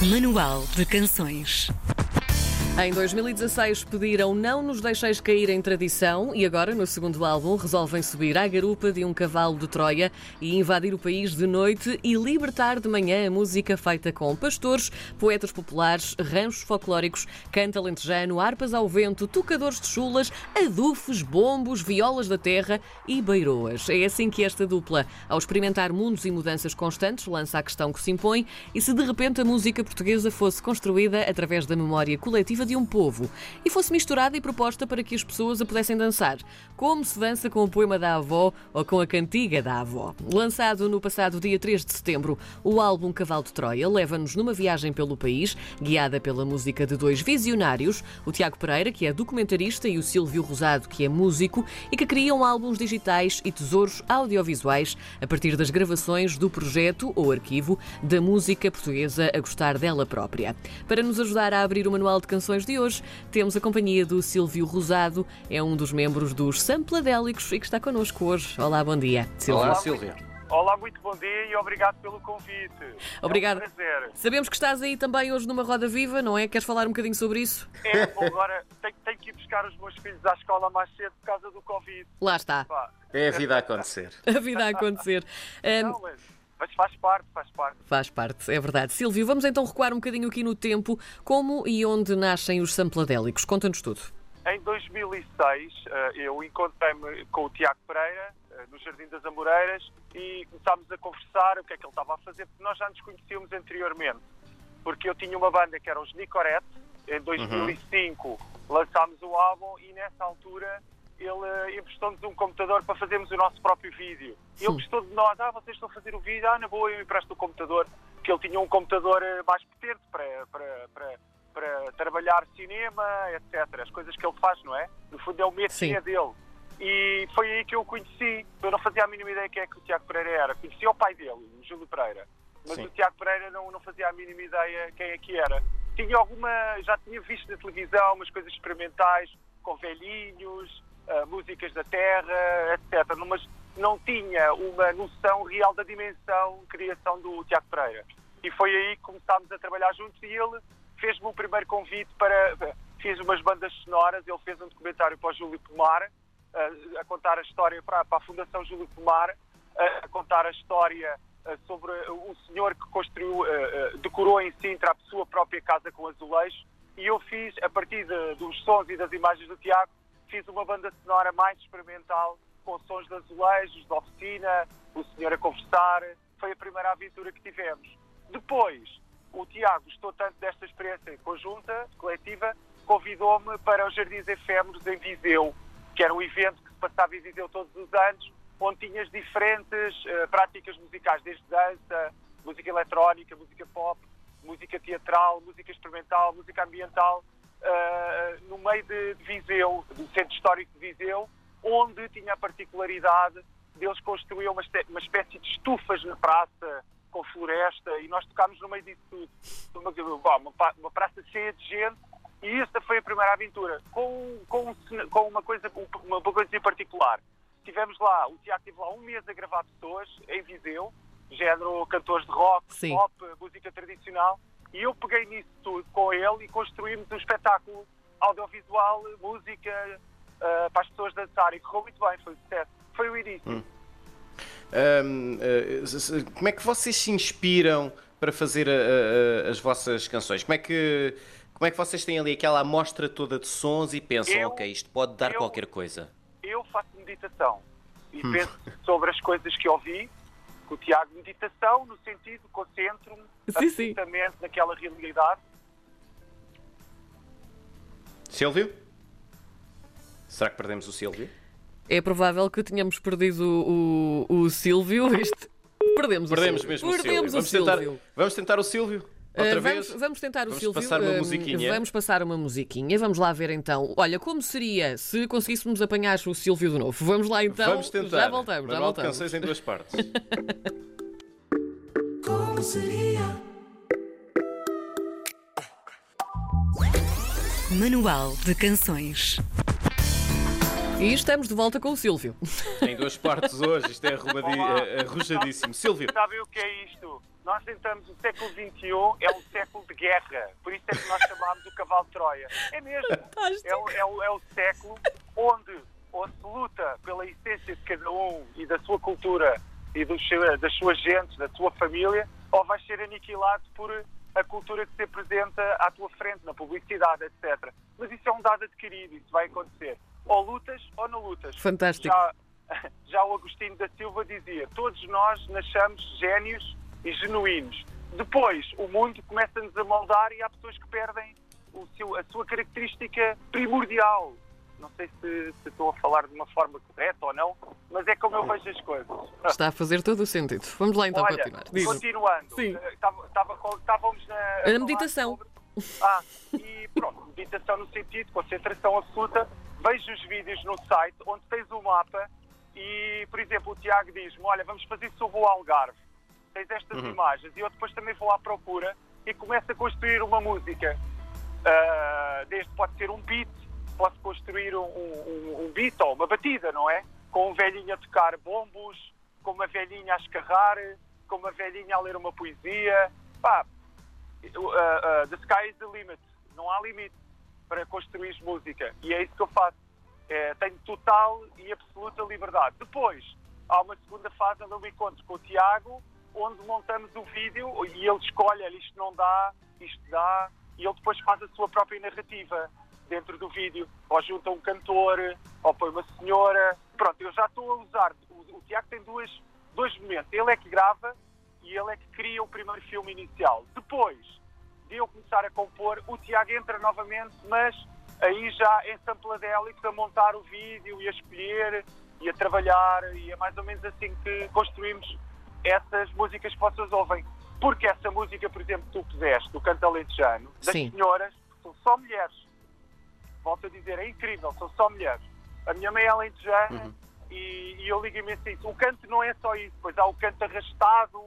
Manual de Canções. Em 2016 pediram Não nos deixeis cair em tradição e agora, no segundo álbum, resolvem subir à garupa de um cavalo de Troia e invadir o país de noite e libertar de manhã a música feita com pastores, poetas populares, ranchos folclóricos, canta lentejano, harpas ao vento, tocadores de chulas, adufes, bombos, violas da terra e beiroas. É assim que esta dupla, ao experimentar mundos e mudanças constantes, lança a questão que se impõe e se de repente a música portuguesa fosse construída através da memória coletiva de um povo e fosse misturada e proposta para que as pessoas a pudessem dançar, como se dança com o poema da avó ou com a cantiga da avó. Lançado no passado dia 3 de setembro, o álbum Cavalo de Troia leva-nos numa viagem pelo país, guiada pela música de dois visionários, o Tiago Pereira, que é documentarista, e o Silvio Rosado, que é músico, e que criam álbuns digitais e tesouros audiovisuais a partir das gravações do projeto ou arquivo da música portuguesa a gostar dela própria. Para nos ajudar a abrir o manual de canções de hoje, temos a companhia do Silvio Rosado, é um dos membros dos Sampladélicos e que está connosco hoje. Olá, bom dia. Silvio. Olá, Silvia. Olá, muito bom dia e obrigado pelo convite. Obrigado. É um prazer. Sabemos que estás aí também hoje numa roda viva, não é? Queres falar um bocadinho sobre isso? É, bom, agora tenho, tenho que ir buscar os meus filhos à escola mais cedo por causa do Covid. Lá está, Pá, É a vida a acontecer. a vida a acontecer. Não, mas, mas faz parte, faz parte. Faz parte, é verdade. Silvio, vamos então recuar um bocadinho aqui no tempo. Como e onde nascem os Sampladélicos? Conta-nos tudo. Em 2006, eh, eu encontrei-me com o Tiago Pereira eh, no Jardim das Amoreiras e começámos a conversar o que é que ele estava a fazer, porque nós já nos conhecíamos anteriormente. Porque eu tinha uma banda que era os Nicorette, em 2005 lançámos o álbum e nessa altura ele eh, emprestou-nos um computador para fazermos o nosso próprio vídeo. Ele gostou de nós, ah, vocês estão a fazer o vídeo, ah, na boa, eu empresto o computador, que ele tinha um computador eh, mais potente para, para, para, para trabalhar cinema, etc. As coisas que ele faz, não é? No fundo é o métier dele. E foi aí que eu o conheci. Eu não fazia a mínima ideia quem é que o Tiago Pereira era. Conhecia o pai dele, o Júlio Pereira. Mas Sim. o Tiago Pereira não, não fazia a mínima ideia quem é que era. Tinha alguma. Já tinha visto na televisão umas coisas experimentais, com velhinhos, ah, músicas da terra, etc. Mas não tinha uma noção real da dimensão criação do Tiago Pereira. E foi aí que começámos a trabalhar juntos e ele fez-me o primeiro convite para. Fiz umas bandas sonoras, ele fez um documentário para o Júlio Pomar, a, a contar a história para, a Fundação Júlio Pomar, a, contar a história a, sobre o senhor que construiu, decorou em Sintra a sua própria casa com azulejos. E eu fiz, a partir de- dos sons e das imagens do Tiago, fiz uma banda sonora mais experimental, com sons de azulejos, de oficina, o senhor a conversar. Foi a primeira aventura que tivemos. Depois, o Tiago gostou tanto desta experiência conjunta, coletiva, convidou-me para os Jardins Efêmeros em Viseu, que era um evento que se passava em Viseu todos os anos, onde tinhas diferentes eh, práticas musicais, desde dança, música eletrónica, música pop, música teatral, música experimental, música ambiental, eh, no meio de, de Viseu, do Centro Histórico de Viseu, onde tinha a particularidade deles construir uma, uma espécie de estufas na praça, com floresta, e nós tocámos no meio disso tudo. Uma, uma, praça cheia de gente, e esta foi a primeira aventura, com, com, com uma, coisa, uma coisa em particular. Tivemos lá, o Tiago teve lá um mês a gravar pessoas, em Viseu, género cantores de rock, Sim. pop, música tradicional, e eu peguei nisso tudo com ele e construímos um espetáculo audiovisual, música, ah, para as pessoas dançarem. Correu muito bem, foi um sucesso. Foi o início. Ahm, eh, se- se- como é que vocês se inspiram para fazer a- a- as vossas canções? Como é que como é que vocês têm ali aquela amostra toda de sons e pensam, Eu- ok, isto pode dar eu- qualquer coisa? Eu faço meditação e penso sobre as coisas que ouvi. Com o Tiago, meditação no sentido, concentro-me absolutamente naquela realidade. Silvio? Será que perdemos o Silvio? É provável que tenhamos perdido o, o, o Silvio. Isto... Perdemos, Perdemos o Silvio. mesmo o Silvio. Perdemos Vamos o tentar, Silvio. vamos tentar o Silvio? Outra Uh, vez? vamos, vamos tentar o Vamos Silvio. passar uma um, musiquinha? Vamos passar uma musiquinha. Vamos lá ver então. Olha, como seria se conseguíssemos apanhar o Silvio de novo? Vamos lá então. vamos tentar. Já voltamos, já voltamos. canções em duas partes. Como seria? Manual de Canções. E estamos de volta com o Silvio. em duas partes hoje. Isto é arrumadi- Olá. eh, arrojadíssimo. Silvio, Sabem o que é isto? Nós tentamos o século XXI, é um século de guerra. Por isso é que nós chamámos o cavalo de Troia. É mesmo. É, o- é é o século onde ou se luta pela essência de cada um e da sua cultura e dos das suas gentes, da sua família, ou vais ser aniquilado por a cultura que se apresenta à tua frente, na publicidade, etc. Mas isso é um dado adquirido, isso vai acontecer. Ou lutas ou não lutas. Fantástico. Já, já o Agostinho da Silva dizia: todos nós nascemos génios e genuínos. Depois, o mundo começa-nos a moldar e há pessoas que perdem o seu- a sua característica primordial. Não sei se, se estou a falar de uma forma correta ou não, mas é como eu vejo as coisas. Está a fazer todo o sentido. Vamos lá então Olha, continuar. Diz. continuando. Sim. eh, estava- estava com- Estávamos na. a meditação. sobre- Ah, e pronto, meditação no sentido, concentração absoluta. Vejo os vídeos no site onde tens o mapa e, por exemplo, o Tiago diz-me: Olha, vamos fazer sobre o Algarve. Tens estas imagens e eu depois também vou à procura e começo a construir uma música. Ah, desde pode ser um beat, posso construir um, um, um beat ou uma batida, não é? Com um velhinho a tocar bombos, com uma velhinha a escarrar, com uma velhinha a ler uma poesia. Pá, uh, uh, the sky is the limit. Não há limite para construir música. E é isso que eu faço. É, tenho total e absoluta liberdade. Depois, há uma segunda fase onde eu me encontro com o Tiago, onde montamos o vídeo e ele escolhe, isto não dá, isto dá, e ele depois faz a sua própria narrativa dentro do vídeo. Ou junta um cantor, ou põe uma senhora. Pronto, eu já estou a usar. O, o Tiago tem duas, dois momentos. Ele é que grava e ele é que cria o primeiro filme inicial. Depois de eu começar a compor, o Tiago entra novamente, mas aí já em Sampladelics a montar o vídeo e a escolher e a trabalhar e é mais ou menos assim que construímos essas músicas que vocês ouvem. Porque essa música, por exemplo, que tu puseste, do canto alentejano, das Sim. senhoras, são só mulheres. Volto a dizer, é incrível, são só mulheres. A minha mãe é alentejana e, e eu ligo imenso a isso. O canto não é só isso, pois há o canto arrastado,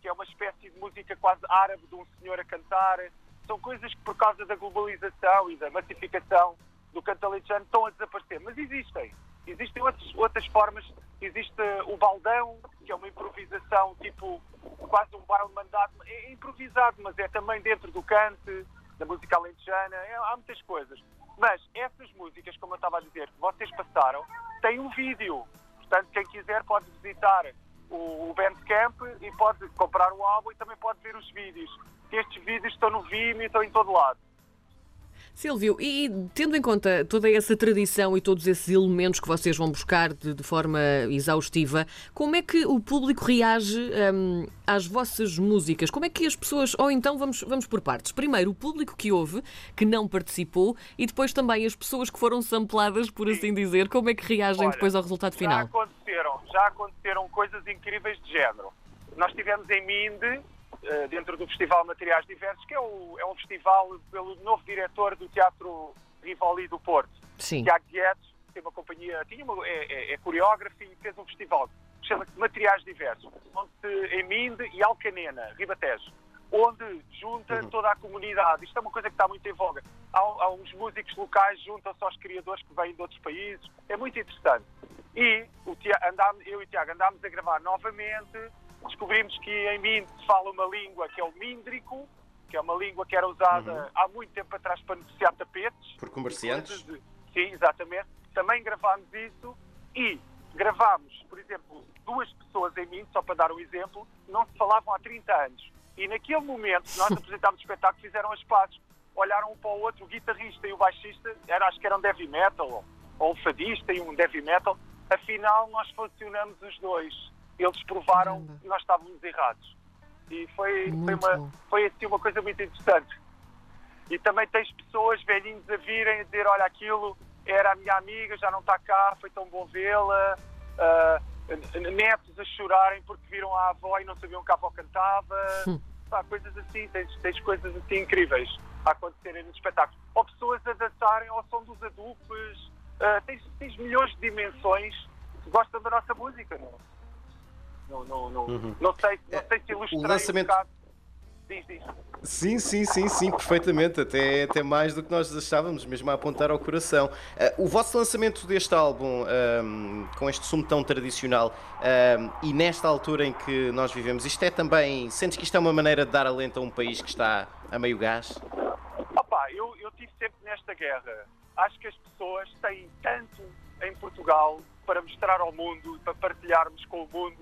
que é uma espécie de música quase árabe de um senhor a cantar. São coisas que, por causa da globalização e da massificação do canto alentejano, estão a desaparecer. Mas existem. Existem outras, outras formas. Existe o baldão, que é uma improvisação, tipo, quase um baile mandado. É improvisado, mas é também dentro do canto, da música alentejana. É, há muitas coisas. Mas essas músicas, como eu estava a dizer, que vocês passaram, têm um vídeo. Portanto, quem quiser pode visitar o, o Bandcamp e pode comprar o álbum e também pode ver os vídeos. Estes vídeos estão no Vimeo estão em todo lado. Silvio, e tendo em conta toda essa tradição e todos esses elementos que vocês vão buscar de, de forma exaustiva, como é que o público reage hum, às vossas músicas? Como é que as pessoas. Ou então vamos, vamos por partes. Primeiro, o público que ouve, que não participou, e depois também as pessoas que foram sampladas, por assim dizer, como é que reagem Olha, depois ao resultado Já final? aconteceram, já aconteceram coisas incríveis de género. Nós tivemos em Minde, dentro do Festival Materiais Diversos, que é, o- é um festival pelo novo diretor do Teatro Rivoli do Porto. Sim. Tiago Guedes, tem uma companhia, tinha uma, é, é- é coreógrafo e fez um festival que chama-se Materiais Diversos, onde em Minde e Alcanena, Ribatejo, onde junta toda a comunidade. Isto é uma coisa que está muito em voga. Há, há uns músicos locais juntam-se aos criadores que vêm de outros países. É muito interessante. E o Tia- andámos- eu e o Tiago andámos a gravar novamente, descobrimos que em Minde se fala uma língua que é o míndrico, que é uma língua que era usada há muito tempo atrás para negociar tapetes. Por comerciantes? De- Sim, exatamente. Também gravámos isso e gravámos, por exemplo, duas pessoas em mim, só para dar um exemplo, não se falavam há 30 anos. E naquele momento nós apresentámos o espetáculo, fizeram as pazes. Olharam um para o outro, o guitarrista e o baixista, era, acho que eram heavy metal, ou, ou um fadista e um heavy metal. Afinal, nós funcionamos os dois. Eles provaram Caramba. que nós estávamos errados. E foi, foi, uma, foi assim uma coisa muito interessante. E também tens pessoas velhinhos a virem a dizer: olha, aquilo era a minha amiga, já não está cá, foi tão bom vê-la. Ah, netos a chorarem porque viram a avó e não sabiam que a avó cantava. Pá, coisas assim, tens, tens coisas assim incríveis a acontecerem nos espetáculos. Ou pessoas a dançarem ao som dos adultos. Ah, tens, tens milhões de dimensões que gostam da nossa música. Não, não, não, não, não sei, não sei se ilustrei lançamento- um. Diz, diz. Sim, sim, sim, sim, perfeitamente. Até, até mais do que nós achávamos, mesmo a apontar ao coração. Ah, o vosso lançamento deste álbum, ahm, com este sumo tão tradicional, ahm, e nesta altura em que nós vivemos, isto é também. Sentes que isto é uma maneira de dar alento a um país que está a meio gás? Opa, eu, eu tive sempre nesta guerra. Acho que as pessoas têm tanto em Portugal para mostrar ao mundo, para partilharmos com o mundo,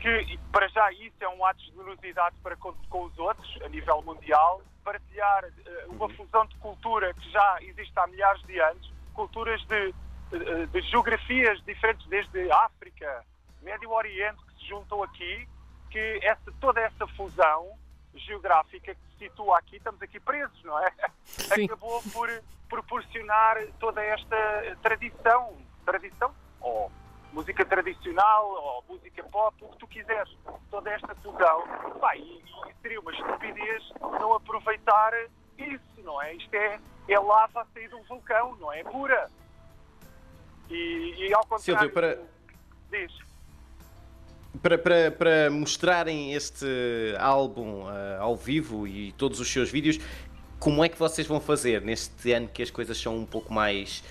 que para já isso é um ato de generosidade para com, com os outros, a nível mundial. Partilhar eh, uma fusão de cultura que já existe há milhares de anos, culturas de, de, de geografias diferentes, desde África, Médio Oriente, que se juntam aqui, que essa, toda essa fusão geográfica que se situa aqui, estamos aqui presos, não é? Sim. Acabou por proporcionar toda esta tradição, tradição, ou música tradicional, ou música pop, o que tu quiseres, toda esta fusão. Pá, e, e seria uma estupidez não aproveitar isso, não é? Isto é, é lava a sair de um vulcão, não é? Pura. E, e ao contrário... Silvio, para- Diz. Para, para, para mostrarem este álbum ah, ao vivo e todos os seus vídeos, como é que vocês vão fazer neste ano que as coisas são um pouco mais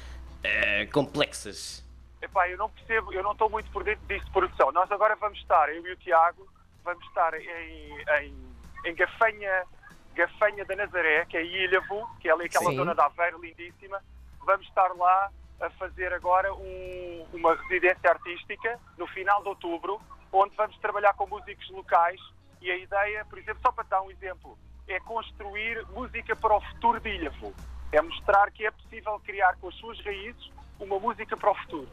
ah, complexas? Epá, eu não percebo, eu não estou muito por dentro disso de produção. Nós agora vamos estar, eu e o Tiago, vamos estar em, em, em Gafanha, Gafanha da Nazaré, que é Ilhavo, que é ali aquela Sim. zona da Aveiro lindíssima. Vamos estar lá a fazer agora um- uma residência artística no final de outubro, onde vamos trabalhar com músicos locais e a ideia, por exemplo, só para dar um exemplo, é construir música para o futuro de Ilhavo. É mostrar que é possível criar com as suas raízes uma música para o futuro.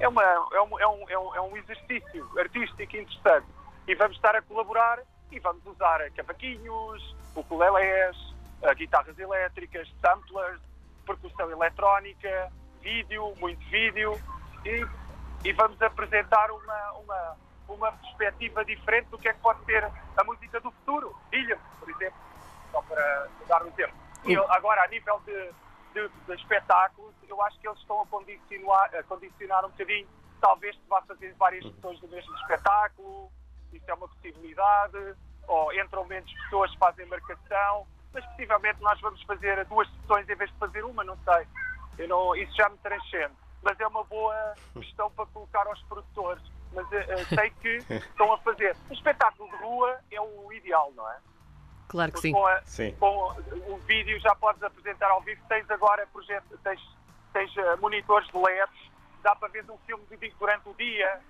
É, uma, é, um, é, um, é, um, é um exercício artístico interessante. E vamos estar a colaborar e vamos usar cavaquinhos, ukulelés, eh, guitarras elétricas, samplers, percussão eletrónica, vídeo, muito vídeo e, e vamos apresentar uma, uma, uma perspectiva diferente do que é que pode ser a música do futuro. Ilha, por exemplo, só para dar um exemplo. E agora, a nível de, de, de espetáculos, eu acho que eles estão a condicionar, a condicionar um bocadinho. Talvez se vá fazer várias sessões do mesmo espetáculo, isso é uma possibilidade, ou entram menos pessoas, fazem marcação, mas possivelmente nós vamos fazer duas sessões em vez de fazer uma, não sei. Eu não, isso já me transcende. Mas é uma boa questão para colocar aos produtores. Mas eh, sei que estão a fazer. O espetáculo de rua é o ideal, não é? Claro que sim. Com, a- Sim. com o vídeo já podes apresentar ao vivo. Tens agora projeto, tens, tens eh, monitores de LEDs, dá para ver um filme de durante o dia,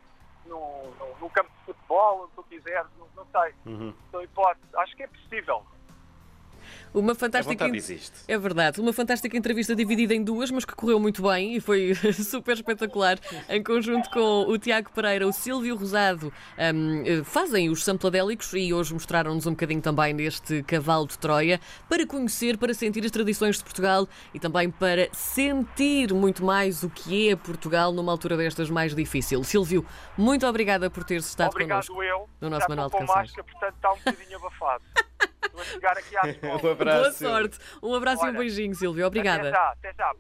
no, no, no campo de futebol, onde tu quiseres, não, não sei. Uhum. Hipótese. Acho que é possível. Uma A fantástica. vontade en- existe. É verdade, uma fantástica entrevista dividida em duas, mas que correu muito bem e foi super espetacular. Em conjunto com o Tiago Pereira, o Silvio Rosado, eh, fazem os sampladélicos e hoje mostraram-nos um bocadinho também neste cavalo de Troia para conhecer, para sentir as tradições de Portugal e também para sentir muito mais o que é Portugal numa altura destas mais difícil. Silvio, muito obrigada por teres estado Obrigado connosco. eu. no nosso Já Manual estou de com Canções. máscara, portanto está um bocadinho abafado. Vou chegar aqui à. Um abraço. Boa sorte, um abraço e um Olha, beijinho, Silvio. Obrigada. Até já, até já.